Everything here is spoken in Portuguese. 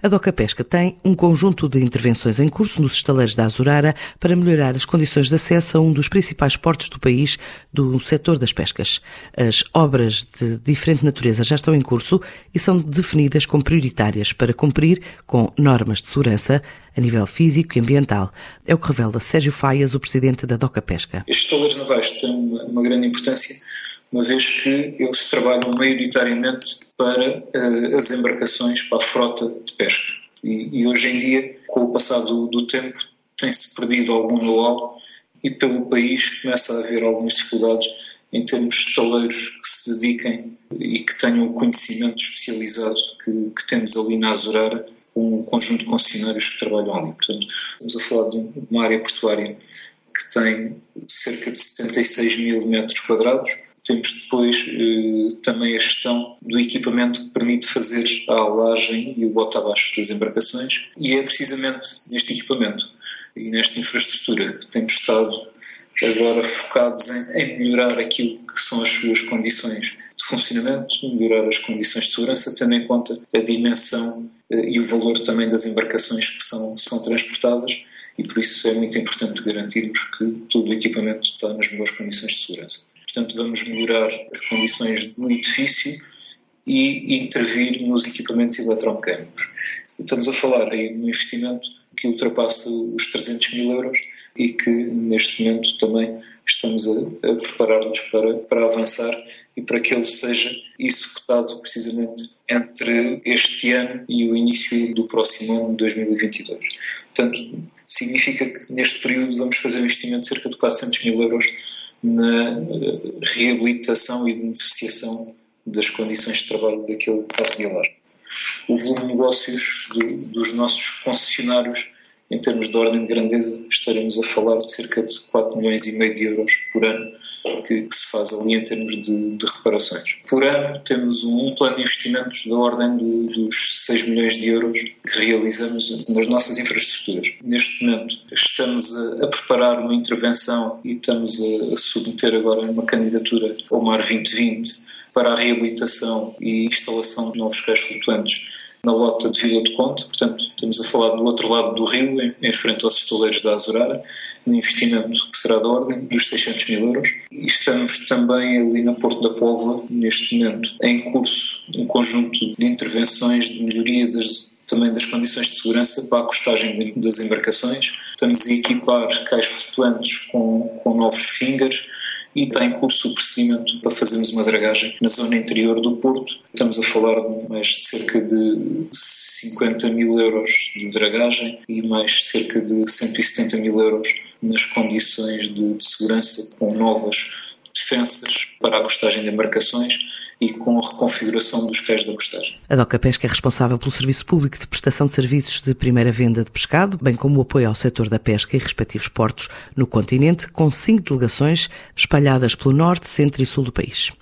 A Doca Pesca tem um conjunto de intervenções em curso nos estaleiros da Azurara para melhorar as condições de acesso a um dos principais portos do país do setor das pescas. As obras de diferente natureza já estão em curso e são definidas como prioritárias para cumprir com normas de segurança a nível físico e ambiental. É o que revela Sérgio Faias, o presidente da Doca Pesca. Estes estaleiros navais têm uma, uma grande importância uma vez que eles trabalham maioritariamente para uh, as embarcações, para a frota de pesca. E, e hoje em dia, com o passar do, tempo, tem-se perdido algum know-how e pelo país começa a haver algumas dificuldades em termos de estaleiros que se dediquem e que tenham o conhecimento especializado que, que temos ali na Azurara com um conjunto de concessionários que trabalham ali. Portanto, estamos a falar de uma área portuária que tem cerca de 76 mil metros quadrados, temos depois eh, também a gestão do equipamento que permite fazer a alagem e o bote abaixo das embarcações e é precisamente neste equipamento e nesta infraestrutura que temos estado agora focados em, em, melhorar aquilo que são as suas condições de funcionamento, melhorar as condições de segurança, tendo em conta a dimensão eh, e o valor também das embarcações que são, são transportadas e por isso é muito importante garantirmos que todo o equipamento está nas boas condições de segurança. Portanto, vamos melhorar as condições do edifício e intervir nos equipamentos eletromecânicos. Estamos a falar aí de um investimento que ultrapassa os 300 mil euros e que neste momento também estamos a, a preparar-nos para, para avançar e para que ele seja executado precisamente entre este ano e o início do próximo ano, 2022. Portanto, significa que neste período vamos fazer um investimento de cerca de 400 mil euros na reabilitação e beneficiação das condições de trabalho daquele alarme. O volume de negócios do, dos nossos concessionários, em termos de ordem de grandeza, estaremos a falar de cerca de 4 milhões e meio de euros por ano que, que se faz ali em termos de, de, reparações. Por ano temos um, plano de investimentos da ordem do, dos 6 milhões de euros que realizamos nas nossas infraestruturas. Neste momento estamos a, a preparar uma intervenção e estamos a, a submeter agora uma candidatura ao Mar 2020 para a reabilitação e instalação de novos cais flutuantes na lota de Vila de Conte, portanto estamos a falar do outro lado do rio, em, em frente aos estoleiros da Azurara, um investimento que será da ordem dos 600 mil euros. E estamos também ali na Porto da Póvoa, neste momento, em curso um conjunto de intervenções de melhoria das, também das condições de segurança para a costagem das embarcações. Estamos a equipar cais flutuantes com, com novos fingers, e está em curso o procedimento para fazermos uma dragagem na zona interior do Porto. Estamos a falar de mais de cerca de 50 mil euros de dragagem e mais cerca de 170 mil euros nas condições de, de segurança com novas defensas para a costagem de embarcações e com a reconfiguração dos cais da costagem. A DOCA Pesca é responsável pelo Serviço Público de Prestação de Serviços de Primeira Venda de Pescado, bem como o apoio ao setor da pesca e respectivos portos no continente, com cinco delegações espalhadas pelo norte, centro e sul do país.